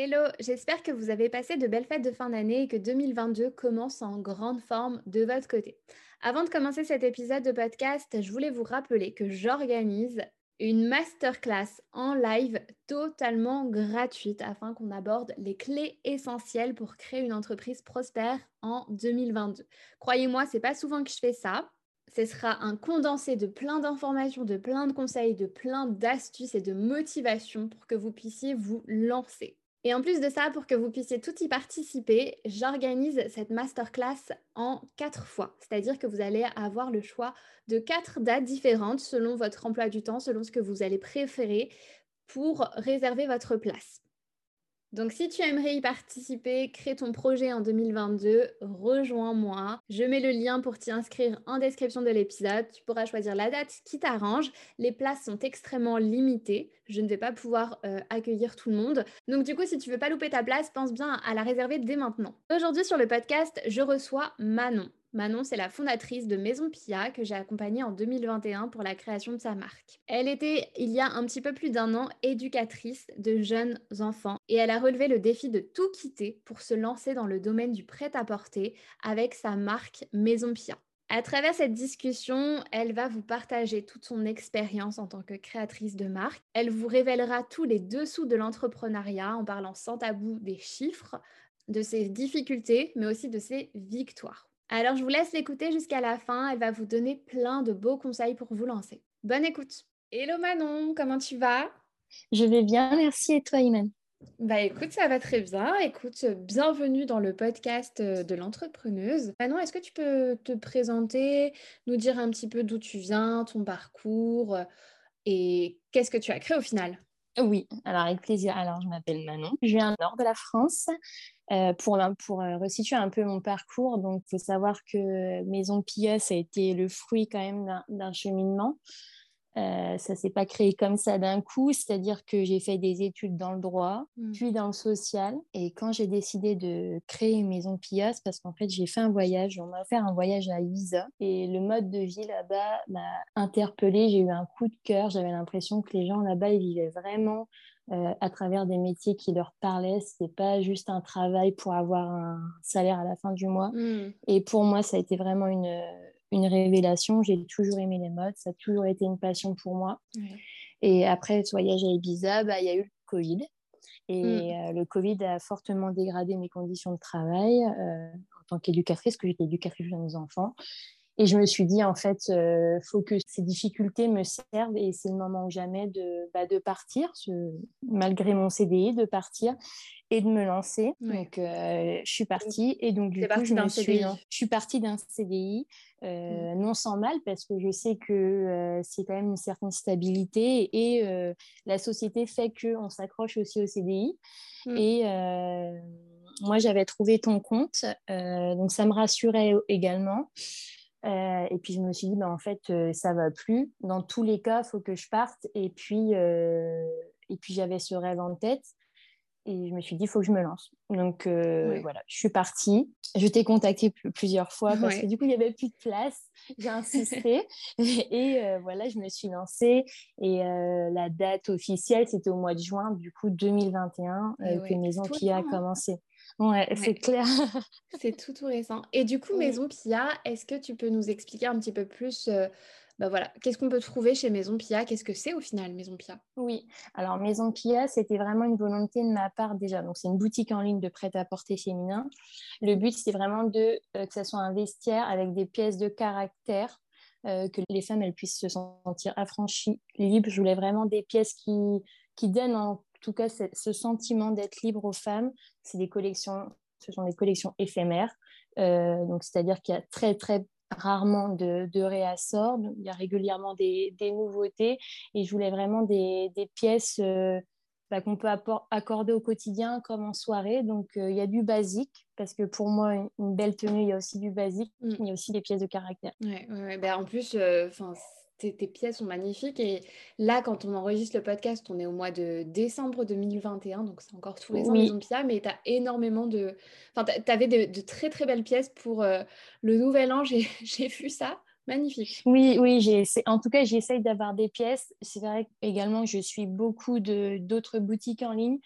Hello, j'espère que vous avez passé de belles fêtes de fin d'année et que 2022 commence en grande forme de votre côté. Avant de commencer cet épisode de podcast, je voulais vous rappeler que j'organise une masterclass en live totalement gratuite afin qu'on aborde les clés essentielles pour créer une entreprise prospère en 2022. Croyez-moi, c'est pas souvent que je fais ça. Ce sera un condensé de plein d'informations, de plein de conseils, de plein d'astuces et de motivations pour que vous puissiez vous lancer. Et en plus de ça, pour que vous puissiez tout y participer, j'organise cette masterclass en quatre fois. C'est-à-dire que vous allez avoir le choix de quatre dates différentes selon votre emploi du temps, selon ce que vous allez préférer pour réserver votre place. Donc si tu aimerais y participer, crée ton projet en 2022, rejoins-moi. Je mets le lien pour t'y inscrire en description de l'épisode. Tu pourras choisir la date qui t'arrange. Les places sont extrêmement limitées. Je ne vais pas pouvoir euh, accueillir tout le monde. Donc du coup, si tu veux pas louper ta place, pense bien à la réserver dès maintenant. Aujourd'hui sur le podcast, je reçois Manon. Manon, c'est la fondatrice de Maison Pia que j'ai accompagnée en 2021 pour la création de sa marque. Elle était, il y a un petit peu plus d'un an, éducatrice de jeunes enfants et elle a relevé le défi de tout quitter pour se lancer dans le domaine du prêt-à-porter avec sa marque Maison Pia. À travers cette discussion, elle va vous partager toute son expérience en tant que créatrice de marque. Elle vous révélera tous les dessous de l'entrepreneuriat en parlant sans tabou des chiffres, de ses difficultés, mais aussi de ses victoires. Alors, je vous laisse l'écouter jusqu'à la fin. Elle va vous donner plein de beaux conseils pour vous lancer. Bonne écoute. Hello Manon, comment tu vas? Je vais bien, merci. Et toi, Iman? Bah écoute, ça va très bien. Écoute, bienvenue dans le podcast euh, de l'entrepreneuse. Manon, est-ce que tu peux te présenter, nous dire un petit peu d'où tu viens, ton parcours euh, et qu'est-ce que tu as créé au final? Oui, alors avec plaisir. Alors, je m'appelle Manon. Je viens du nord de la France. Euh, pour, pour euh, resituer un peu mon parcours, donc il faut savoir que Maison Pia, ça a été le fruit quand même d'un cheminement. Euh, ça s'est pas créé comme ça d'un coup, c'est-à-dire que j'ai fait des études dans le droit, mmh. puis dans le social. Et quand j'ai décidé de créer une maison Pia, c'est parce qu'en fait j'ai fait un voyage, on m'a fait un voyage à Ibiza et le mode de vie là-bas m'a interpellée. J'ai eu un coup de cœur, j'avais l'impression que les gens là-bas ils vivaient vraiment euh, à travers des métiers qui leur parlaient. Ce n'est pas juste un travail pour avoir un salaire à la fin du mois. Hmm. Et pour moi, ça a été vraiment une, une révélation. J'ai toujours aimé les modes, ça a toujours été une passion pour moi. Et après ce voyage à Ibiza, bah, il y a eu le Covid. Et hmm. euh, le Covid a fortement dégradé mes conditions de travail euh, en tant qu'éducatrice, que j'étais éducatrice de jeunes enfants. Et je me suis dit, en fait, il euh, faut que ces difficultés me servent et c'est le moment ou jamais de, bah, de partir, malgré mon CDI, de partir et de me lancer. Donc, euh, je suis partie et donc, du coup, je, me suis, je suis partie d'un CDI, euh, mmh. non sans mal, parce que je sais que c'est quand même une certaine stabilité et la société fait qu'on s'accroche aussi au CDI. Mmh. Et moi, j'avais trouvé ton compte, donc ça me rassurait également. Euh, et puis je me suis dit, bah, en fait, euh, ça va plus. Dans tous les cas, il faut que je parte. Et puis, euh, et puis j'avais ce rêve en tête. Et je me suis dit, il faut que je me lance. Donc voilà, je suis partie. Je t'ai contacté plusieurs fois parce que du coup, il n'y avait plus de place. J'ai insisté. et voilà, je me suis lancée. Et la date officielle, c'était au mois de juin, du coup, 2021, que Maison qui a commencé. Ouais, c'est clair. c'est tout tout récent. Et du coup, Maison Pia, est-ce que tu peux nous expliquer un petit peu plus euh, bah voilà, qu'est-ce qu'on peut trouver chez Maison Pia? Qu'est-ce que c'est au final Maison Pia? Oui, alors Maison Pia, c'était vraiment une volonté de ma part déjà. Donc c'est une boutique en ligne de prêt-à-porter féminin. Le but, c'est vraiment de euh, que ça soit un vestiaire avec des pièces de caractère euh, que les femmes elles puissent se sentir affranchies, libres. Je voulais vraiment des pièces qui, qui donnent en tout cas, ce sentiment d'être libre aux femmes, c'est des collections, ce sont des collections éphémères. Euh, donc, c'est-à-dire qu'il y a très, très rarement de, de réassorts. Il y a régulièrement des, nouveautés. Et je voulais vraiment des, pièces euh, bah, qu'on peut accorder au quotidien comme en soirée. Donc, euh, il y a du basique, parce que pour moi, une, belle tenue, il y a aussi du basique, mm. il y a aussi des pièces de caractère. Ouais, ben, en plus, enfin tes, pièces sont magnifiques. Et là, quand on enregistre le podcast, on est au mois de décembre 2021, donc c'est encore tous les ans Pia, mais tu as énormément de... Enfin, tu avais de, très très belles pièces pour euh, le nouvel an, j'ai vu ça. Magnifique. Oui, oui, en tout cas, j'essaye d'avoir des pièces. C'est vrai également je suis beaucoup d'autres boutiques en ligne.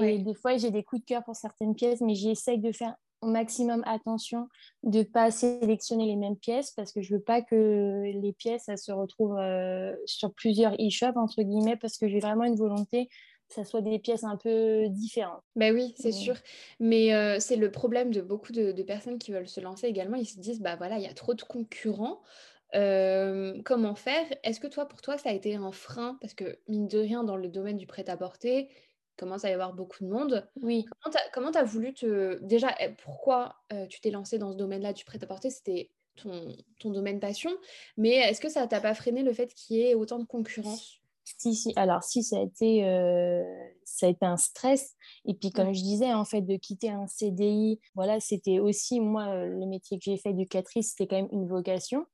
Et des fois, j'ai des coups de cœur pour certaines pièces, mais j'essaye de faire au maximum attention de ne pas sélectionner les mêmes pièces parce que je veux pas que les pièces se retrouvent euh, sur plusieurs e-shops, entre guillemets, parce que j'ai vraiment une volonté que ça soit des pièces un peu différentes. Ben oui, c'est sûr. Mais euh, c'est le problème de beaucoup de, personnes qui veulent se lancer également. Ils se disent, bah voilà, il y a trop de concurrents. Euh, comment faire? Est-ce que toi, pour toi, ça a été un frein? Parce que, mine de rien, dans le domaine du prêt-à-porter, commence à y avoir beaucoup de monde. Oui. Comment tu as, voulu te... Déjà, eh, pourquoi euh, tu t'es lancé dans ce domaine-là du prêt-à-porter C'était ton, ton, domaine passion. Mais est-ce que ça t'a pas freiné le fait qu'il y ait autant de concurrence? Si, si, alors si, ça a, été, euh, ça a été un stress. Et puis, comme je disais, en fait, de quitter un CDI, voilà, c'était aussi, moi, euh, le métier que j'ai fait éducatrice, c'était quand même une vocation.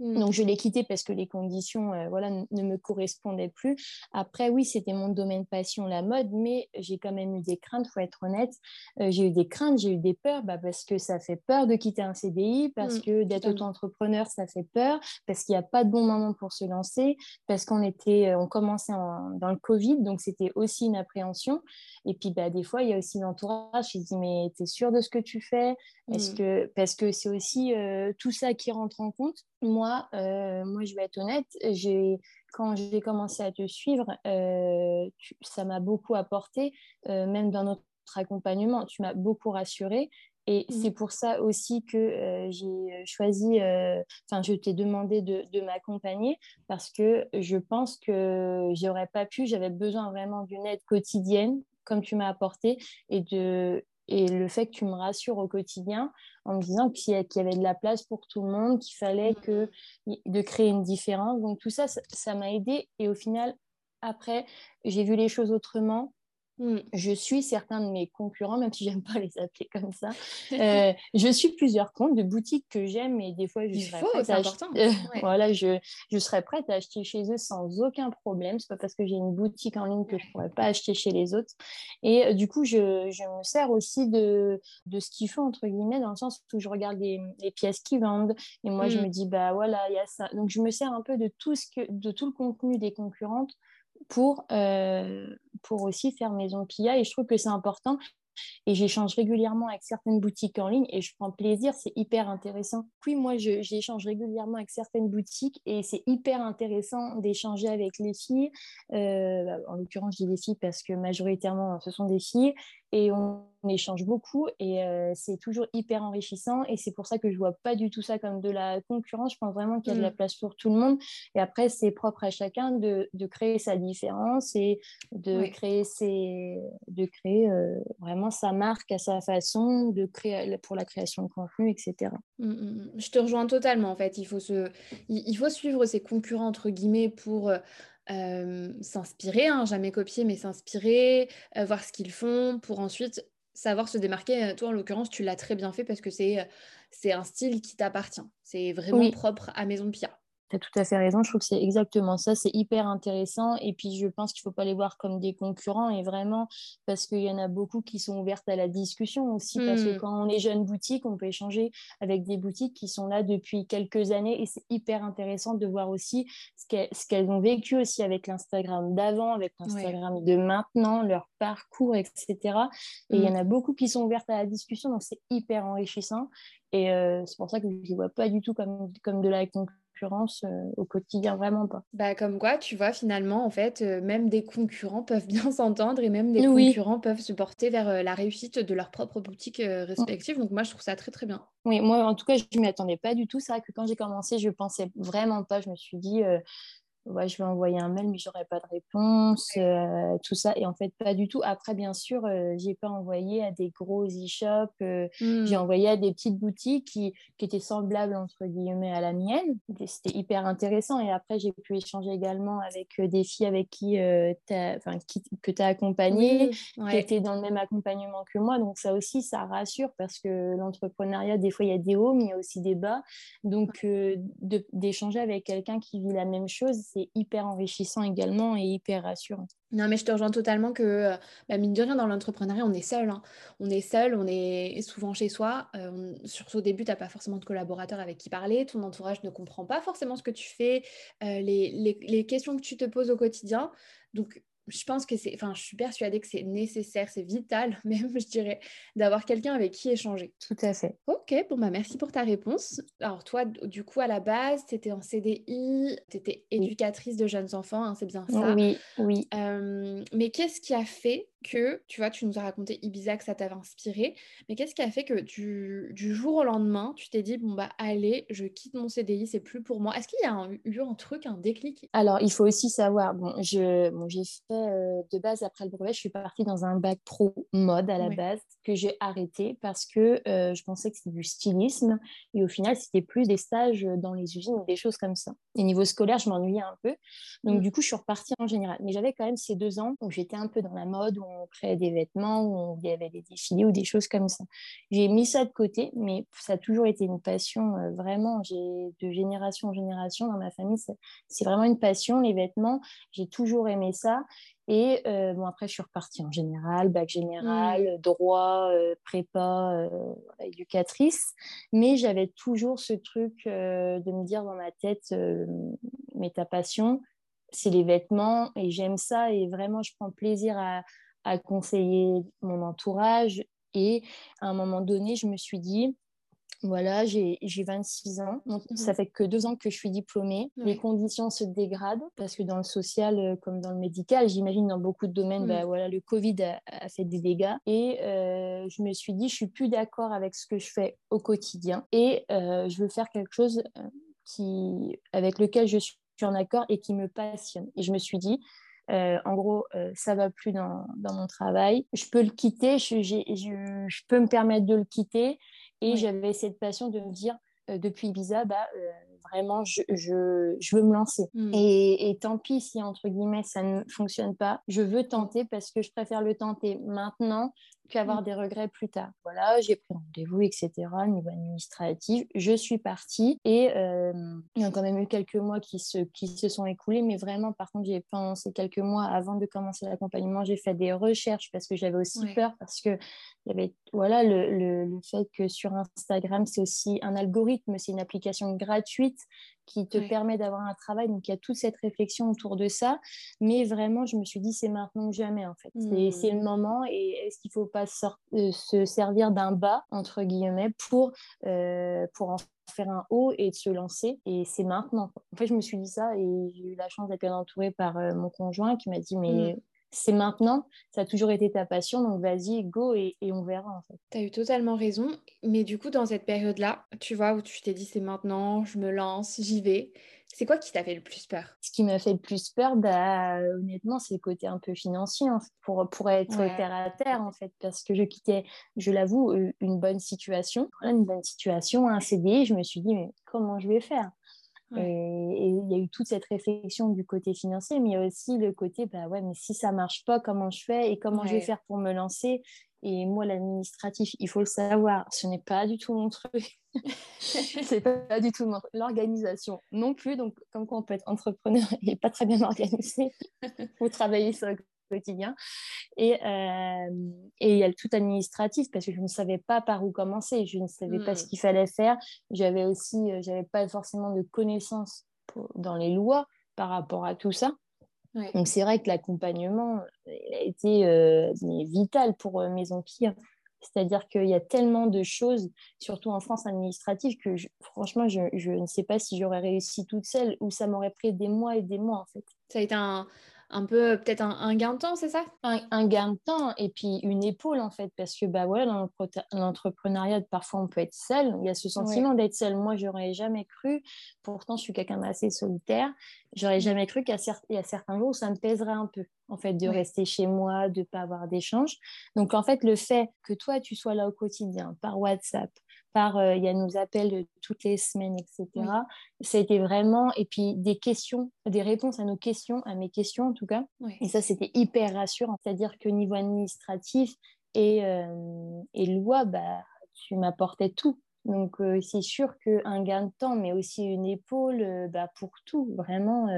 Mm. Donc, je l'ai quitté parce que les conditions euh, voilà, ne me correspondaient plus. Après, oui, c'était mon domaine passion, la mode, mais j'ai quand même eu des craintes, il faut être honnête. Euh, j'ai eu des craintes, j'ai eu des peurs bah, parce que ça fait peur de quitter un CDI, parce mm, que d'être auto-entrepreneur, ça fait peur, parce qu'il n'y a pas de bon moment pour se lancer, parce qu'on était, euh, on commençait dans le Covid, donc c'était aussi une appréhension. Et puis, bah, des fois, il y a aussi l'entourage qui dit, mais tu es sûr de ce que tu fais? Est-ce mm. que... Parce que c'est aussi tout ça qui rentre en compte. Moi, euh, moi, je vais être honnête, quand j'ai commencé à te suivre, euh, ça m'a beaucoup apporté, euh, même dans notre accompagnement. Tu m'as beaucoup rassurée. Et mmh. c'est pour ça aussi que j'ai choisi, enfin, je t'ai demandé de, de m'accompagner parce que je pense que j'aurais pas pu, j'avais besoin vraiment d'une aide quotidienne comme tu m'as apporté et de, et le fait que tu me rassures au quotidien en me disant qu'il y avait de la place pour tout le monde, qu'il fallait mm. que, de créer une différence. Donc tout ça, ça m'a aidé. Et au final, après, j'ai vu les choses autrement. Mm. Je suis certains de mes concurrents, même si j'aime pas les appeler comme ça. Euh, je suis plusieurs comptes de boutiques que j'aime et des fois je serais prête à acheter... voilà, je, je, serais prête à acheter chez eux sans aucun problème. C'est pas parce que j'ai une boutique en ligne que je pourrais pas acheter chez les autres. Et euh, du coup, je, je, me sers aussi de, de ce qu'ils font entre guillemets dans le sens où je regarde les, les pièces qu'ils vendent et moi je mm. me dis bah voilà il y a ça. Donc je me sers un peu de tout ce que de tout le contenu des concurrentes pour, euh, pour aussi faire maison Pia. Et je trouve que c'est important. Et j'échange régulièrement avec certaines boutiques en ligne et je prends plaisir, c'est hyper intéressant. Puis moi, j'échange régulièrement avec certaines boutiques et c'est hyper intéressant d'échanger avec les filles. Euh, bah, en l'occurrence, je dis les filles parce que majoritairement, ce sont des filles et on, échange beaucoup et euh, c'est toujours hyper enrichissant et c'est pour ça que je vois pas du tout ça comme de la concurrence. Je pense vraiment qu'il y a de la mm. place pour tout le monde et après c'est propre à chacun de, de, créer sa différence et de créer ses, de créer euh, vraiment sa marque à sa façon, de créer pour la création de contenu, etc. Mm, mm, je te rejoins totalement en fait. Il faut se, il faut suivre ses concurrents entre guillemets pour euh, s'inspirer, hein, jamais copier, mais s'inspirer, euh, voir ce qu'ils font pour ensuite savoir se démarquer. Euh, toi, en l'occurrence, tu l'as très bien fait parce que c'est c'est un style qui t'appartient. C'est vraiment propre à Maison Pia. Tu as tout à fait raison, je trouve que c'est exactement ça, c'est hyper intéressant et puis je pense qu'il ne faut pas les voir comme des concurrents et vraiment parce qu'il y en a beaucoup qui sont ouvertes à la discussion aussi parce que hmm. quand on est jeune boutique, on peut échanger avec des boutiques qui sont là depuis quelques années et c'est hyper intéressant de voir aussi ce qu'elles ont vécu aussi avec l'Instagram d'avant, avec l'Instagram de maintenant, leur parcours, etc. Et il y en hmm. a beaucoup qui sont ouvertes à la discussion, donc c'est hyper enrichissant et euh, c'est pour ça que je ne les vois pas du tout comme, comme de la concurrence euh, au quotidien, vraiment pas. Bah, comme quoi, tu vois, finalement, en fait, euh, même des concurrents peuvent bien s'entendre et même des concurrents peuvent se porter vers euh, la réussite de leur propre boutique respective. Donc, moi, je trouve ça très, très bien. Oui, moi, en tout cas, je ne m'y attendais pas du tout. C'est vrai que quand j'ai commencé, je pensais vraiment pas. Je me suis dit, ouais, je vais envoyer un mail, mais j'aurai pas de réponse, euh, tout ça. Et en fait, pas du tout. Après, bien sûr, euh, j'ai pas envoyé à des gros e-shops, euh, j'ai hmm. envoyé à des petites boutiques qui, qui, étaient semblables, entre guillemets, à la mienne. C'était hyper intéressant. Et après, j'ai pu échanger également avec des filles avec qui, as, qui que tu as accompagnées, qui étaient dans le même accompagnement que moi. Donc, ça aussi, ça rassure parce que l'entrepreneuriat, des fois, il y a des hauts, mais il y a aussi des bas. Donc, d'échanger avec quelqu'un qui vit la même chose, c'est hyper enrichissant également et hyper rassurant. Non, mais je te rejoins totalement que, euh, bah, mine de rien, dans l'entrepreneuriat, on est seul. Hein. On est seul, on est souvent chez soi. Euh, surtout au début, tu n'as pas forcément de collaborateurs avec qui parler. Ton entourage ne comprend pas forcément ce que tu fais, euh, les, les, les, questions que tu te poses au quotidien. Donc, je pense que c'est, enfin, je suis persuadée que c'est nécessaire, c'est vital, même, je dirais, d'avoir quelqu'un avec qui échanger. Tout à fait. Ok, bon, bah, merci pour ta réponse. Alors, toi, du coup, à la base, tu étais en CDI, tu étais éducatrice de jeunes enfants, hein, c'est bien ça Oui, oui. mais qu'est-ce qui a fait que, tu vois, tu nous as raconté Ibiza, que ça t'avait inspiré, mais qu'est-ce qui a fait que du, du, jour au lendemain, tu t'es dit, bon, bah, allez, je quitte mon CDI, c'est plus pour moi. Est-ce qu'il y a eu un truc, un déclic? Alors, il faut aussi savoir, bon, j'ai bon, fait euh, de base, après le brevet, je suis partie dans un bac pro mode à la base, que j'ai arrêté parce que euh, je pensais que c'était du stylisme, et au final, c'était plus des stages dans les usines ou des choses comme ça. Et niveau scolaire, je m'ennuyais un peu. Donc, mmh. du coup, je suis repartie en général. Mais j'avais quand même ces deux ans où j'étais un peu dans la mode, où on créait des vêtements, où il y avait des défilés ou des choses comme ça. J'ai mis ça de côté, mais ça a toujours été une passion, euh, vraiment. J'ai de génération en génération dans ma famille, c'est vraiment une passion, les vêtements. J'ai toujours aimé ça. Et euh, bon, après, je suis repartie en général, bac général, mmh. droit, euh, prépa, éducatrice. Mais j'avais toujours ce truc de me dire dans ma tête, mais ta passion, c'est les vêtements et j'aime ça et vraiment, je prends plaisir à, à conseiller mon entourage. Et à un moment donné, je me suis dit, voilà, j'ai 26 ans. Donc, mhm. Ça fait que deux ans que je suis diplômée. Les conditions se dégradent parce que dans le social euh, comme dans le médical, j'imagine dans beaucoup de domaines, bah, voilà, le Covid a, fait des dégâts. Et euh, je me suis dit, je suis plus d'accord avec ce que je fais au quotidien et euh, je veux faire quelque chose qui, avec lequel je suis en accord et qui me passionne. Et je me suis dit, euh, en gros, euh, ça va plus dans, mon travail. Je peux le quitter, je, peux me permettre de le quitter. Et j'avais cette passion de me dire, euh, depuis Ibiza, bah, vraiment, je, veux me lancer. Hmm. Et, et, tant pis si, entre guillemets, ça ne fonctionne pas, je veux tenter parce que je préfère le tenter maintenant qu'avoir mmh. des regrets plus tard. Voilà, j'ai pris rendez-vous, etc. niveau administratif. Je suis partie et euh, il y a quand même eu quelques mois qui se, qui se sont écoulés, mais vraiment, par contre, j'ai ces quelques mois, avant de commencer l'accompagnement, j'ai fait des recherches parce que j'avais aussi peur, parce que il y avait voilà, le, le, le fait que sur Instagram, c'est aussi un algorithme, c'est une application gratuite qui te permet d'avoir un travail. Donc, il y a toute cette réflexion autour de ça. Mais vraiment, je me suis dit, c'est maintenant ou jamais, en fait. C'est le mmh. moment. Et est-ce qu'il ne faut pas euh, se servir d'un bas, entre guillemets, pour, euh, pour en faire un haut et de se lancer et c'est maintenant en fait je me suis dit ça et j'ai eu la chance d'être entourée par euh, mon conjoint qui m'a dit mais mmh c'est maintenant, ça a toujours été ta passion, donc vas-y, go et, on verra en fait. Tu as eu totalement raison, mais du coup, dans cette période-là, tu vois, où tu t'es dit c'est maintenant, je me lance, j'y vais, c'est quoi qui t'a fait le plus peur? Ce qui m'a fait le plus peur, bah, honnêtement, c'est le côté un peu financier, pour, pour être terre à terre, en fait, parce que je quittais, je l'avoue, euh, une bonne situation, une bonne situation, un CDI, je me suis dit, mais comment je vais faire? Et il y a eu toute cette réflexion du côté financier, mais il y a aussi le côté, bah ouais, mais si ça marche pas, comment je fais et comment je vais faire pour me lancer? Et moi, l'administratif, il faut le savoir, ce n'est pas du tout mon truc. c'est pas du tout l'organisation non plus. Donc, comme quoi on peut être entrepreneur et pas très bien organisé, faut travailler sur quotidien. Et euh, et il y a le tout administratif parce que je ne savais pas par où commencer, je ne savais pas ce hmm. qu'il fallait faire. J'avais aussi, euh, j'avais pas forcément de connaissances dans les lois par rapport à tout ça. Donc c'est vrai que l'accompagnement a été euh, vital pour Maison Pire. C'est-à-dire qu'il y a tellement de choses, surtout en France administrative, que franchement, je, je, ne sais pas si j'aurais réussi toute seule ou ça m'aurait pris des mois et des mois en fait. Ça a été un, un peu peut-être un, gain de temps, c'est ça? Un, gain de temps et puis une épaule en fait, parce que bah voilà, dans l'entrepreneuriat, parfois on peut être seul. Il y a ce sentiment d'être seul. Moi, j'aurais jamais cru. Pourtant, je suis quelqu'un d'assez solitaire. J'aurais mmh. jamais cru qu'il y a certains jours où ça me pèserait un peu en fait de rester chez moi, de pas avoir d'échange. Donc en fait, le fait que toi tu sois là au quotidien par WhatsApp, par euh, il y a nos appels toutes les semaines, etc. Ça a été vraiment, et puis des questions, des réponses à nos questions, à mes questions en tout cas. Et ça, c'était hyper rassurant. C'est-à-dire que niveau administratif et, euh, et loi, bah, tu m'apportais tout. Donc, euh, c'est sûr qu'un gain de temps, mais aussi une épaule bah, pour tout, vraiment,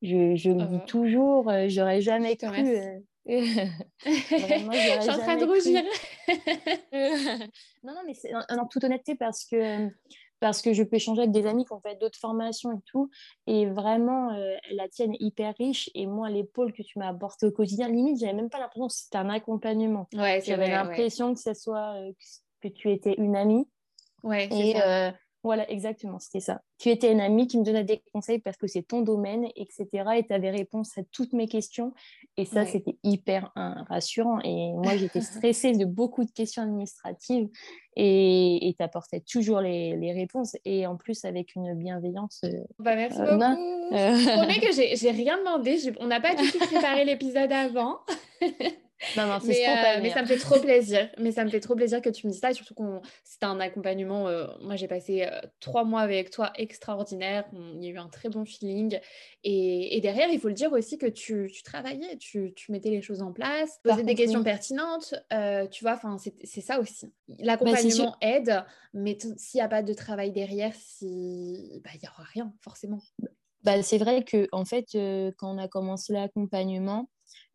Je, je le dis toujours, j'aurais jamais cru. Vraiment, je suis en train de rougir. non, non, mais c'est en, toute honnêteté parce que parce que je peux échanger avec des amis qui ont fait d'autres formations et tout. Et vraiment, la tienne est hyper riche. Et moi, l'épaule que tu m'as apporté au quotidien, limite, j'avais même pas l'impression que c'était un accompagnement. Ouais, j'avais l'impression que ce soit que tu étais une amie. Ouais, et, ça. Voilà, exactement, c'était ça. Tu étais une amie qui me donnait des conseils parce que c'est ton domaine, etc. Et tu avais réponse à toutes mes questions. Et ça, c'était hyper rassurant. Et moi, j'étais stressée de beaucoup de questions administratives. Et tu apportais toujours les, les, réponses. Et en plus, avec une bienveillance. Euh, bah, merci euh, beaucoup. Je promets que j'ai rien demandé. On n'a pas du tout préparé l'épisode avant. Non, non, mais, euh, mais ça me fait trop plaisir. Mais ça me fait trop plaisir que tu me dises ça. Et surtout qu'on c'était un accompagnement. Euh, moi, j'ai passé euh, trois mois avec toi extraordinaire. Il y a eu un très bon feeling. Et, et derrière, il faut le dire aussi que tu, tu travaillais, tu, tu, mettais les choses en place, posais des questions pertinentes. tu vois, enfin, c'est ça aussi. Bah, l'accompagnement aide, mais s'il n'y a pas de travail derrière, si... bah, il n'y aura rien, forcément. Bah, c'est vrai que en fait, quand on a commencé l'accompagnement,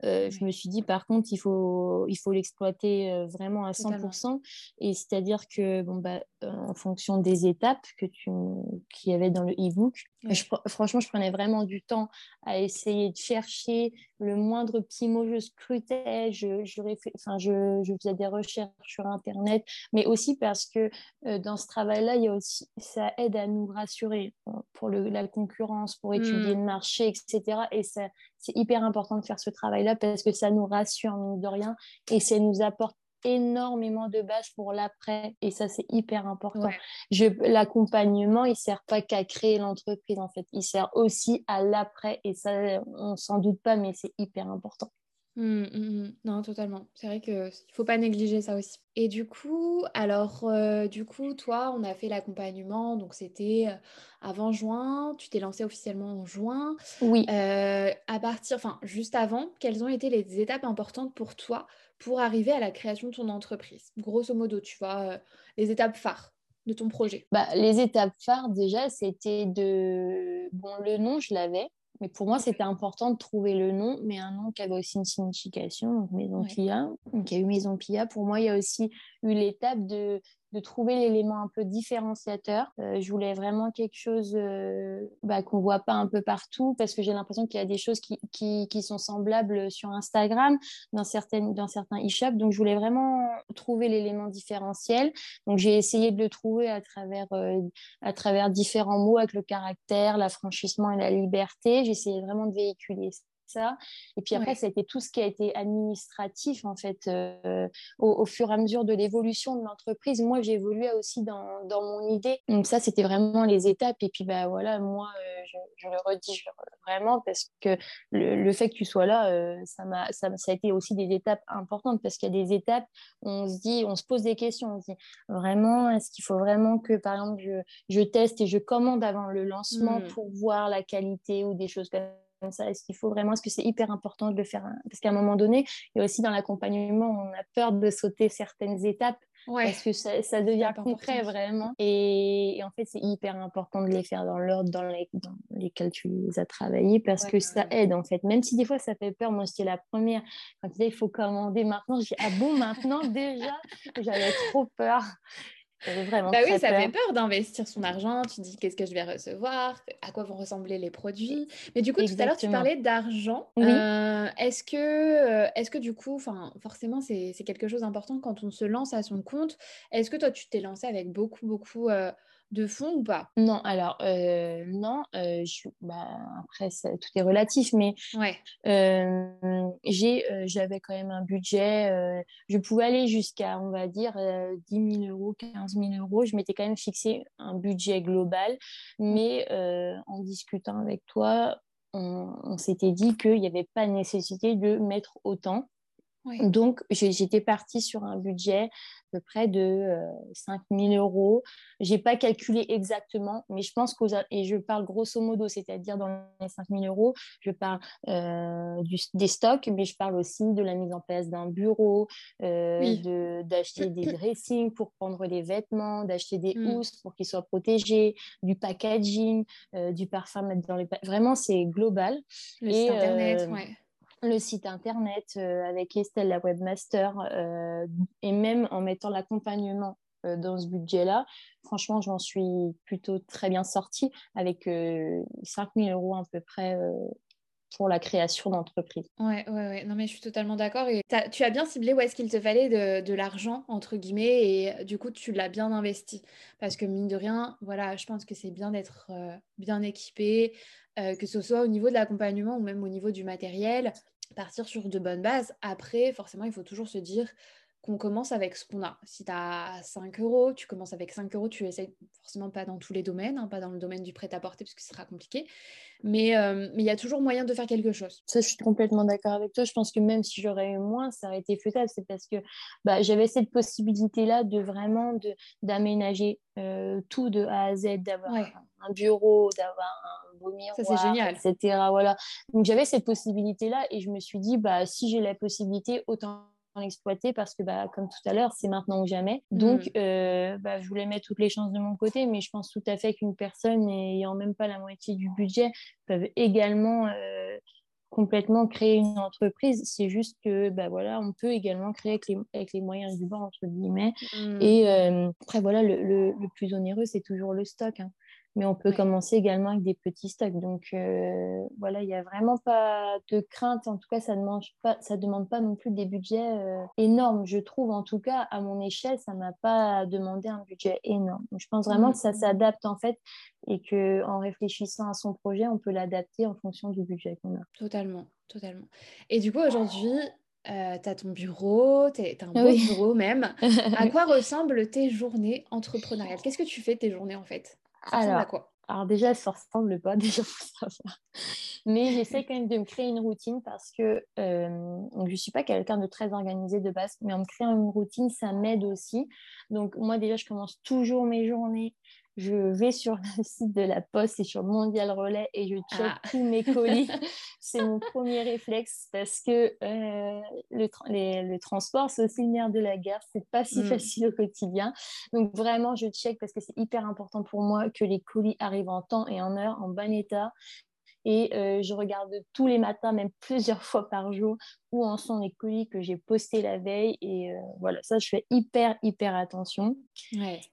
euh, je me suis dit, par contre, il faut, il faut l'exploiter euh, vraiment à 100%. Et c'est-à-dire que, bon, bah, euh, en fonction des étapes que tu, qu'il y avait dans le e-book, franchement, je prenais vraiment du temps à essayer de chercher le moindre petit mot. Je scrutais, je, je, enfin, je, je faisais des recherches sur Internet, mais aussi parce que dans ce travail-là, il y a aussi, ça aide à nous rassurer pour le, la concurrence, pour étudier mmh. le marché, etc. Et c'est hyper important de faire ce travail-là parce que ça nous rassure, nous de rien, et ça nous apporte énormément de base pour l'après et ça c'est hyper important. L'accompagnement il sert pas qu'à créer l'entreprise en fait, il sert aussi à l'après et ça on s'en doute pas mais c'est hyper important. Mmh, mmh, mmh. Non, totalement. C'est vrai qu'il ne faut pas négliger ça aussi. Et du coup, alors, euh, du coup, toi, on a fait l'accompagnement, donc c'était euh, avant juin, tu t'es lancé officiellement en juin. Oui. Euh, à partir, enfin, juste avant, quelles ont été les étapes importantes pour toi pour arriver à la création de ton entreprise Grosso modo, tu vois, les étapes phares de ton projet. Bah, les étapes phares, déjà, c'était de... Bon, le nom, je l'avais. Mais pour moi, c'était important de trouver le nom, mais un nom qui avait aussi une signification, donc Maison Pia. Donc, il y a eu Maison Pia. Pour moi, il y a aussi eu l'étape de de trouver l'élément un peu différenciateur. Euh, je voulais vraiment quelque chose euh, bah, qu'on voit pas un peu partout parce que j'ai l'impression qu'il y a des choses qui, qui, sont semblables sur Instagram, dans, certaines, dans certains e-shops. Donc, je voulais vraiment trouver l'élément différentiel. Donc, j'ai essayé de le trouver à travers, euh, à travers différents mots avec le caractère, l'affranchissement et la liberté. J'ai essayé vraiment de véhiculer ça. Et puis après, ça a été tout ce qui a été administratif, en fait, euh, au, fur et à mesure de l'évolution de l'entreprise. Moi, j'évoluais aussi dans, dans, mon idée. Donc ça, c'était vraiment les étapes. Et puis, bah voilà, moi, euh, je, le redis vraiment parce que le, fait que tu sois là, euh, ça, m'a, ça, ça, a été aussi des étapes importantes parce qu'il y a des étapes où on se dit, on se pose des questions. On se dit, vraiment, est-ce qu'il faut vraiment que, par exemple, je, je teste et je commande avant le lancement mmh. pour voir la qualité ou des choses comme ça Est-ce qu'il faut vraiment, est-ce que c'est hyper important de le faire Parce qu'à un moment donné, a aussi dans l'accompagnement, on a peur de sauter certaines étapes parce que ça, devient concret vraiment. Et, en fait, c'est hyper important de les faire dans l'ordre dans, les, dans lesquels tu les as travaillés parce que ça aide en fait. Même si des fois ça fait peur, moi j'étais la première. Quand tu disais il faut commander maintenant, je dis ah bon, maintenant déjà? J'avais trop peur. Vraiment bah oui, ça fait peur d'investir son argent. Tu dis qu'est-ce que je vais recevoir, à quoi vont ressembler les produits? Mais du coup, tout à l'heure, tu parlais d'argent. Euh, est-ce que, euh, est-ce que du coup, forcément, c'est quelque chose d'important quand on se lance à son compte. Est-ce que toi, tu t'es lancé avec beaucoup, beaucoup euh, de fonds ou pas? Non, alors euh, non, euh, je, bah, après tout est relatif, mais ouais. euh, j'ai, j'avais quand même un budget, je pouvais aller jusqu'à, on va dire, 10 000 euros, 15 000 euros, je m'étais quand même fixé un budget global, mais en discutant avec toi, on, on s'était dit qu'il n'y avait pas nécessité de mettre autant. Donc, j'étais partie sur un budget peu près de 5 euh, 000 euros. Je n'ai pas calculé exactement, mais je pense que, et je parle grosso modo, c'est-à-dire dans les 5 000 euros, je parle euh, des stocks, mais je parle aussi de la mise en place d'un bureau, euh, d'acheter des dressings pour prendre les vêtements, d'acheter des mmh. housses pour qu'ils soient protégés, du packaging, du parfum mettre dans les... Vraiment, c'est global. Le et, site internet, ouais le site internet euh, avec Estelle, la webmaster, euh, et même en mettant l'accompagnement euh, dans ce budget-là, franchement, j'en suis plutôt très bien sortie avec 5 000 euros à peu près pour la création d'entreprise. Ouais, ouais, ouais. Non, mais je suis totalement d'accord. Et tu as bien ciblé où est-ce qu'il te fallait de, de l'argent, entre guillemets, et du coup, tu l'as bien investi. Parce que, mine de rien, voilà, je pense que c'est bien d'être bien équipé, que ce soit au niveau de l'accompagnement ou même au niveau du matériel partir sur de bonnes bases. Après, forcément, il faut toujours se dire qu'on commence avec ce qu'on a. Si tu as 5 euros, tu commences avec 5 euros, tu essayes forcément pas dans tous les domaines, hein, pas dans le domaine du prêt-à-porter parce que ce sera compliqué, mais euh, il y a toujours moyen de faire quelque chose. Ça, je suis complètement d'accord avec toi. Je pense que même si j'aurais eu moins, ça aurait été faisable. C'est parce que bah, j'avais cette possibilité-là de vraiment d'aménager euh, tout de A à Z, d'avoir un bureau, d'avoir un beau miroir, ça, c'est génial. etc. Voilà. Donc j'avais cette possibilité-là et je me suis dit, bah, si j'ai la possibilité, autant exploiter parce que bah, comme tout à l'heure c'est maintenant ou jamais donc mm. euh, bah, je voulais mettre toutes les chances de mon côté mais je pense tout à fait qu'une personne n'ayant même pas la moitié du budget peuvent également euh, complètement créer une entreprise c'est juste que bah, voilà on peut également créer avec les, avec les moyens du bord entre guillemets mm. et euh, après voilà le, le, plus onéreux c'est toujours le stock hein mais on peut commencer également avec des petits stocks. Donc euh, voilà, il n'y a vraiment pas de crainte. En tout cas, ça ne demande pas, ça demande pas non plus des budgets euh, énormes. Je trouve, en tout cas, à mon échelle, ça m'a pas demandé un budget énorme. je pense vraiment que ça mmh. s'adapte en fait et que en réfléchissant à son projet, on peut l'adapter en fonction du budget qu'on a. Totalement, totalement. Et du coup, aujourd'hui, euh, tu as ton bureau, tu as un beau bureau même. à quoi ressemblent tes journées entrepreneuriales? Qu'est-ce que tu fais tes journées en fait? Alors, quoi? alors déjà, ça ne ressemble pas, déjà savoir. Mais j'essaie quand même de me créer une routine parce que euh, je ne suis pas quelqu'un de très organisé de base, mais en me créant une routine, ça m'aide aussi. Donc moi déjà, je commence toujours mes journées je vais sur le site de la Poste et sur Mondial Relais et je check ah. tous mes colis. c'est mon premier réflexe parce que euh, le, le, transport, c'est aussi le nerf de la guerre. C'est pas si mm. facile au quotidien. Donc vraiment, je check parce que c'est hyper important pour moi que les colis arrivent en temps et en heure, en bon état. Et euh, je regarde tous les matins, même plusieurs fois par jour, où en sont les colis que j'ai postés la veille. Et euh, voilà, ça, je fais hyper, hyper attention.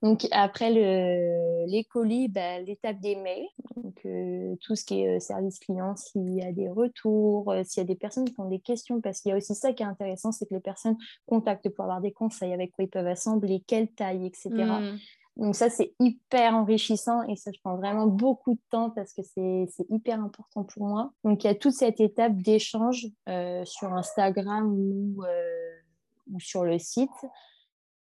Donc, après le, les colis, bah, l'étape des mails. Donc, euh, tout ce qui est service client, s'il y a des retours, s'il y a des personnes qui ont des questions, parce qu'il y a aussi ça qui est intéressant, c'est que les personnes contactent pour avoir des conseils avec quoi ils peuvent assembler, quelle taille, etc. Donc ça, c'est hyper enrichissant et ça, je prends vraiment beaucoup de temps parce que c'est hyper important pour moi. Donc il y a toute cette étape d'échange euh, sur Instagram ou, euh, ou, sur le site.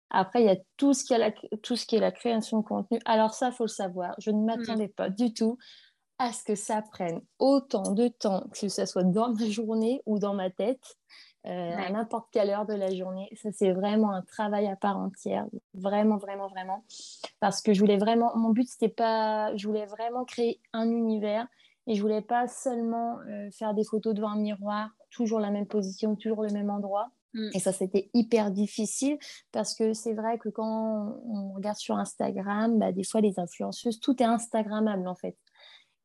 Après, il y a tout ce qui, est la, tout ce qui est la création de contenu. Alors ça, il faut le savoir. Je ne m'attendais mm. pas du tout à ce que ça prenne autant de temps, que ce soit dans ma journée ou dans ma tête. Euh, à n'importe quelle heure de la journée. Ça, c'est vraiment un travail à part entière. Vraiment, vraiment, vraiment. Parce que je voulais vraiment, mon but, c'était pas, je voulais vraiment créer un univers et je voulais pas seulement euh, faire des photos devant un miroir, toujours la même position, toujours le même endroit. Mm. Et ça, c'était hyper difficile parce que c'est vrai que quand on regarde sur Instagram, bah, des fois, les influenceuses, tout est Instagrammable en fait.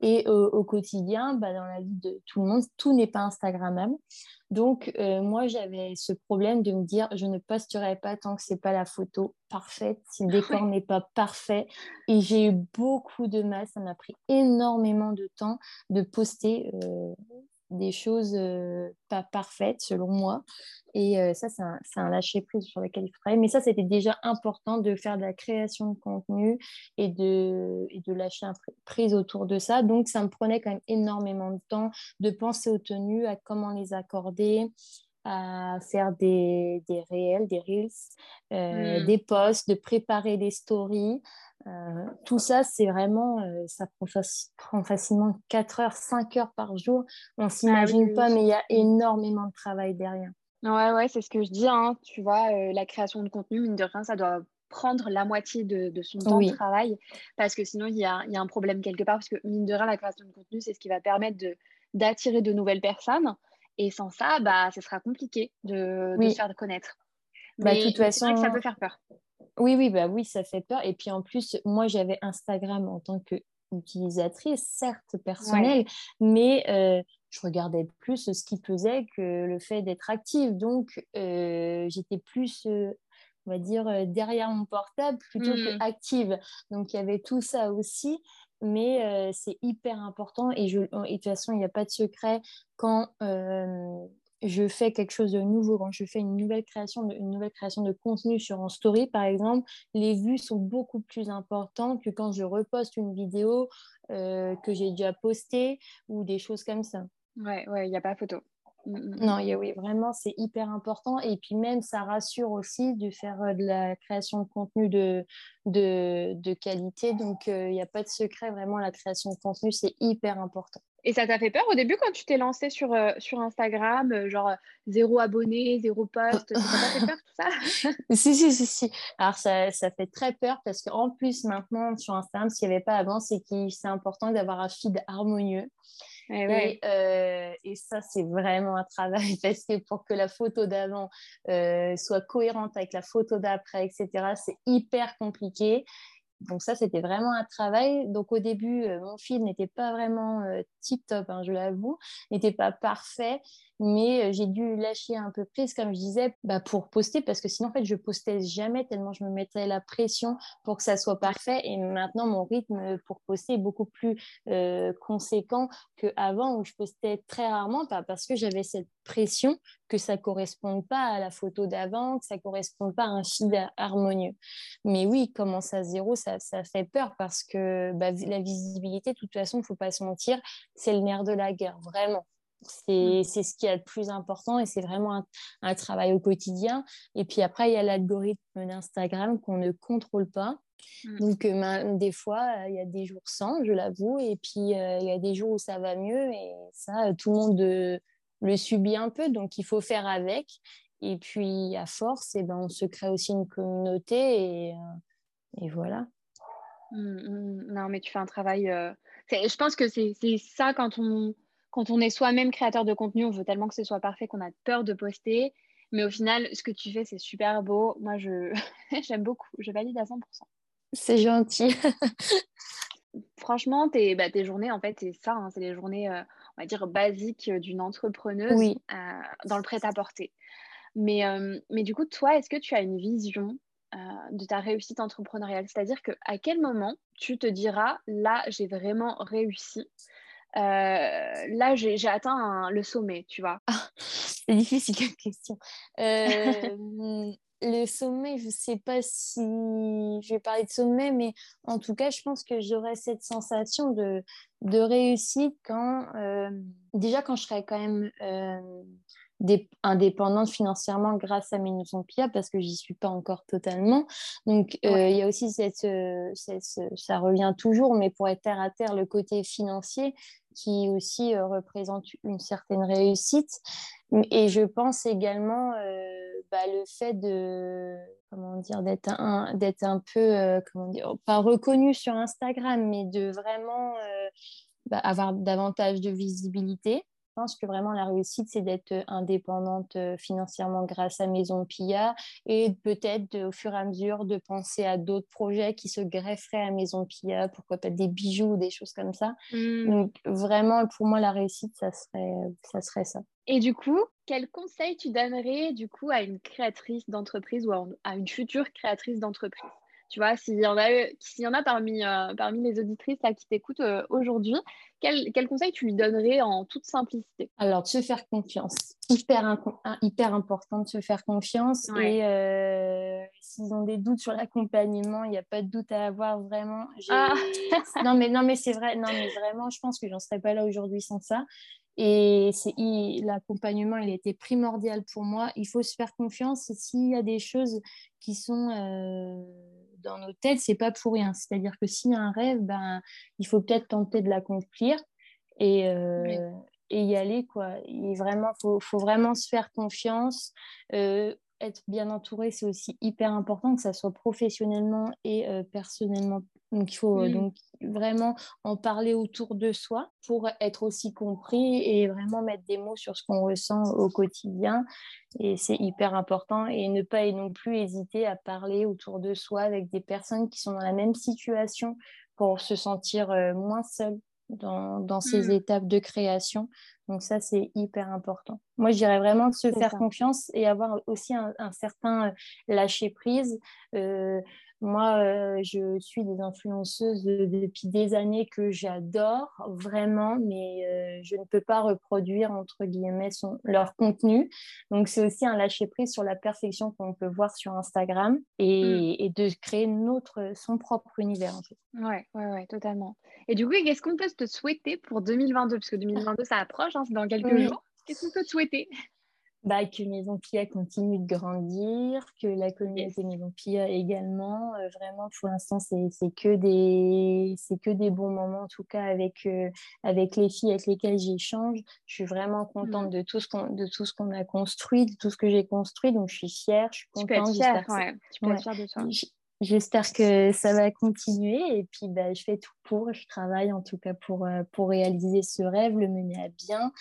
Et au quotidien, bah, dans la vie de tout le monde, tout n'est pas Instagrammable. Donc, euh, moi, j'avais ce problème de me dire, je ne posterai pas tant que c'est pas la photo parfaite, si le décor n'est pas parfait. Et j'ai eu beaucoup de mal, ça m'a pris énormément de temps de poster euh, des choses pas parfaites selon moi. Et ça, c'est un, un lâcher-prise sur lequel il faut travailler. Mais ça, c'était déjà important de faire de la création de contenu et de, et de lâcher prise autour de ça. Donc, ça me prenait quand même énormément de temps de penser aux tenues, à comment les accorder, à faire des, des réels, des reels, euh, mmh. des posts, de préparer des stories. Euh, tout ça, c'est vraiment, euh, ça prend, facilement 4 heures, 5 heures par jour. On ne ah s'imagine pas, mais il y a énormément de travail derrière. Ouais, ouais, c'est ce que je dis. Hein. Tu vois, la création de contenu, mine de rien, ça doit prendre la moitié de, son temps de travail parce que sinon, il y a, y a, un problème quelque part. Parce que, mine de rien, la création de contenu, c'est ce qui va permettre d'attirer de, nouvelles personnes. Et sans ça, bah, ce sera compliqué de, de se faire connaître. Bah, de toute façon, vrai que ça peut faire peur. Oui, oui, bah oui, ça fait peur. Et puis en plus, moi, j'avais Instagram en tant qu'utilisatrice, certes personnelle, mais euh, je regardais plus ce qui faisait que le fait d'être active. Donc, euh, j'étais plus, euh, on va dire, derrière mon portable plutôt que mmh. active. Donc, il y avait tout ça aussi. Mais c'est hyper important et, je, et de toute façon, il n'y a pas de secret quand je fais quelque chose de nouveau, quand je fais une nouvelle création de, une nouvelle création de contenu sur un story, par exemple, les vues sont beaucoup plus importantes que quand je reposte une vidéo euh, que j'ai déjà postée ou des choses comme ça. Ouais, ouais, il n'y a pas photo. Mm, mm, mm. Non, oui, vraiment, c'est hyper important. Et puis même, ça rassure aussi de faire de la création de contenu de, de, de qualité. Donc, euh, il n'y a pas de secret, vraiment, la création de contenu, c'est hyper important. Et ça t'a fait peur au début quand tu t'es lancé sur, euh, sur Instagram, euh, genre zéro abonné, zéro post, ça t'a fait peur tout ça? Si, si, si, si. Alors ça, ça fait très peur parce qu'en plus maintenant sur Instagram, ce qu'il n'y avait pas avant, c'est que c'est important d'avoir un feed harmonieux. Eh et, euh, et, ça, c'est vraiment un travail parce que pour que la photo d'avant soit cohérente avec la photo d'après, etc., c'est hyper compliqué. Donc ça, c'était vraiment un travail. Donc au début, euh, mon fil n'était pas vraiment euh, tip-top, hein, je l'avoue, n'était pas parfait mais euh, j'ai dû lâcher un peu prise, comme je disais, bah, pour poster, parce que sinon, en fait, je postais jamais tellement je me mettais la pression pour que ça soit parfait. Et maintenant, mon rythme pour poster est beaucoup plus euh, conséquent qu'avant, où je postais très rarement, parce que j'avais cette pression que ça corresponde pas à la photo d'avant, que ça corresponde pas à un feed harmonieux. Mais oui, commencer à zéro, ça, ça fait peur parce que bah, la visibilité, de toute façon, faut pas se mentir, c'est le nerf de la guerre, vraiment. Mmh. C'est ce qui est le plus important et c'est vraiment un, travail au quotidien. Et puis après, il y a l'algorithme d'Instagram qu'on ne contrôle pas. Mmh. Donc, euh, des fois, euh, il y a des jours sans, je l'avoue, et puis euh, il y a des jours où ça va mieux, et ça, tout le monde le subit un peu, donc il faut faire avec. Et puis, à force, et eh ben, on se crée aussi une communauté, et, et voilà. Mmh, non, mais tu fais un travail. Je pense que c'est ça quand on quand on est soi-même créateur de contenu, on veut tellement que ce soit parfait qu'on a peur de poster. Mais au final, ce que tu fais, c'est super beau. Moi, je j'aime beaucoup. Je valide à 100%. C'est gentil. Franchement, tes, bah, tes journées, en fait, c'est ça. Hein. c'est les journées, euh, on va dire, basiques d'une entrepreneuse euh, dans le prêt-à-porter. Mais, euh, mais du coup, toi, est-ce que tu as une vision de ta réussite entrepreneuriale? C'est-à-dire qu'à quel moment tu te diras, là, j'ai vraiment réussi? euh, là, j'ai atteint le sommet, tu vois. Ah, c'est difficile comme question. Euh, le sommet, je ne sais pas si je vais parler de sommet, mais en tout cas, je pense que j'aurai cette sensation de, de réussite quand, euh, déjà, quand je serai quand même indépendante financièrement grâce à Maison Pia parce que j'y suis pas encore totalement. Donc il y a aussi cette, ça revient toujours, mais pour être terre à terre, le côté financier qui aussi euh, représente une certaine réussite. Et je pense également euh, bah, le fait de comment dire d'être un d'être un peu euh, comment dire pas reconnu sur Instagram, mais de vraiment bah, avoir davantage de visibilité pense que vraiment la réussite, c'est d'être euh, indépendante euh, financièrement grâce à Maison Pia et peut-être au fur et à mesure de penser à d'autres projets qui se grefferaient à Maison Pia, pourquoi pas des bijoux, ou des choses comme ça. Mmh. Donc vraiment, pour moi, la réussite, ça serait ça. Serait ça. Et du coup, quel conseil tu donnerais du coup à une créatrice d'entreprise ou à une future créatrice d'entreprise? Tu vois, s'il y en a, y en a parmi, euh, parmi les auditrices là, qui t'écoutent euh, aujourd'hui, quel, quel, conseil tu lui donnerais en toute simplicité? Alors, de se faire confiance. Hyper, hyper important de se faire confiance. Et euh, s'ils ont des doutes sur l'accompagnement, il n'y a pas de doute à avoir vraiment. Ah. non, mais, non, mais c'est vrai. Non, mais vraiment, je pense que j'en serais pas là aujourd'hui sans ça. Et l'accompagnement, il était primordial pour moi. Il faut se faire confiance. Et s'il y a des choses qui sont dans nos têtes, c'est pas pour rien. C'est-à-dire que s'il y a un rêve, ben, il faut peut-être tenter de l'accomplir. Et, euh, y aller quoi. Il vraiment, faut, faut vraiment se faire confiance. Euh, être bien entouré, c'est aussi hyper important, que ça soit professionnellement et euh, personnellement. Donc, il faut donc vraiment en parler autour de soi pour être aussi compris et vraiment mettre des mots sur ce qu'on ressent au quotidien. Et c'est hyper important. Et ne pas non plus hésiter à parler autour de soi avec des personnes qui sont dans la même situation pour se sentir euh, moins seul dans, dans ces mmh. étapes de création. Donc ça, c'est hyper important. Moi, je dirais vraiment de se faire confiance et avoir aussi un, certain euh, lâcher-prise. Euh, moi, euh, je suis des influenceuses depuis des années que j'adore vraiment, mais euh, je ne peux pas reproduire, entre guillemets, leur contenu. Donc, c'est aussi un lâcher-prise sur la perfection qu'on peut voir sur Instagram et, mm. de créer notre, son propre univers. En fait. Ouais, ouais, ouais, totalement. Et du coup, qu'est-ce qu'on peut te souhaiter pour 2022 Parce que 2022, ça approche, hein, c'est dans quelques jours. Qu'est-ce qu'on peut te souhaiter? Bah, que Maison Pia continue de grandir, que la communauté Maison Pia également. Euh, vraiment, pour l'instant, c'est que, des, que des bons moments, en tout cas avec, euh, avec les filles avec lesquelles j'échange. Je suis vraiment contente mmh. de tout ce qu'on a construit, de tout ce que j'ai construit. Donc, je suis fière, je suis contente. Tu peux être fière, ouais. tu peux être fière de toi. J'espère que ça va continuer et puis bah, je fais tout pour, je travaille en tout cas pour, euh, pour réaliser ce rêve, le mener à bien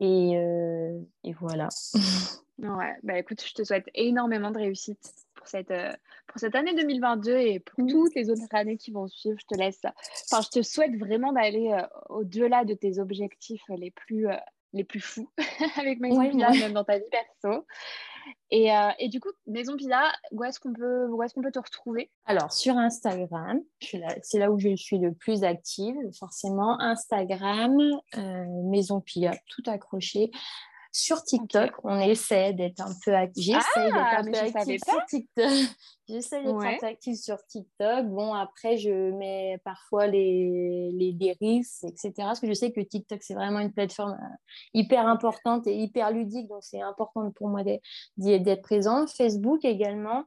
et, euh, et voilà. Ouais, bah écoute, je te souhaite énormément de réussite pour cette, euh, pour cette année 2022 et pour toutes les autres années qui vont suivre. Je te laisse, enfin, je te souhaite vraiment d'aller au-delà de tes objectifs les plus, les plus fous avec mes ouais, même dans ta vie perso. Et, euh, et, du coup, Maison Pizza, où est-ce qu'on peut, peut te retrouver? Alors, sur Instagram, c'est là où je suis le plus active, forcément. Instagram, euh, Maison Pia, tout accroché. Sur TikTok, on essaie d'être un peu actif. J'essaie ah, d'être un peu active sur TikTok. J'essaie d'être un peu active sur TikTok. Bon, après, je mets parfois les, les des etc. Parce que je sais que TikTok, c'est vraiment une plateforme euh, hyper importante et hyper ludique. Donc, c'est important pour moi d'être présente. Facebook également.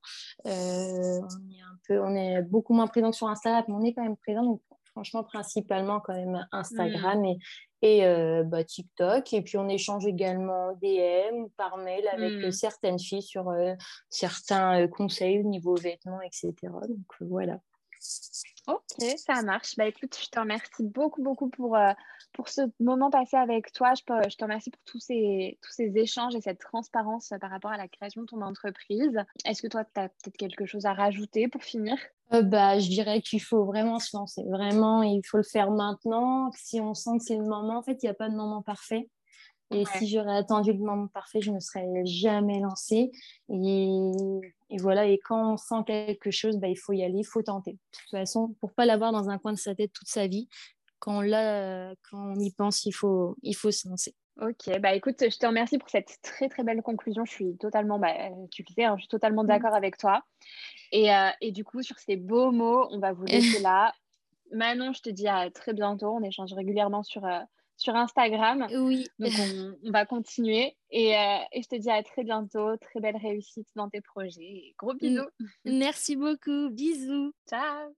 Euh, on, est un peu, on est beaucoup moins présent sur Instagram, mais on est quand même présent. Donc, franchement, principalement quand même Instagram mm. et, et euh, bah, TikTok. Et puis, on échange également DM par mail avec euh, mm. certaines filles sur euh, certains conseils au niveau vêtements, etc. Donc, voilà. Ok, ça marche. Bah écoute, je te remercie beaucoup, beaucoup pour, pour ce moment passé avec toi. Je, je te remercie pour tous ces, tous ces échanges et cette transparence par rapport à la création de ton entreprise. Est-ce que toi, tu as peut-être quelque chose à rajouter pour finir? Euh, bah, je dirais qu'il faut vraiment se lancer. Vraiment, il faut le faire maintenant. Si on sent que c'est le moment, en fait, il n'y a pas de moment parfait. Et si j'aurais attendu le moment parfait, je ne me serais jamais lancée. Et, voilà, et quand on sent quelque chose, bah, il faut y aller, il faut tenter. De toute façon, pour pas l'avoir dans un coin de sa tête toute sa vie, quand on, quand on y pense, il faut, il faut se lancer. Ok, bah écoute, je te remercie pour cette très très belle conclusion. Je suis totalement, bah, tu le sais, hein, je suis totalement mmh. d'accord avec toi. Et, euh, et, du coup, sur ces beaux mots, on va vous laisser là. Manon, je te dis à très bientôt. On échange régulièrement sur, euh, sur Instagram. Oui. Donc, on, va continuer. Et, euh, et, je te dis à très bientôt. Très belle réussite dans tes projets. Gros bisous. Merci beaucoup. Bisous. Ciao.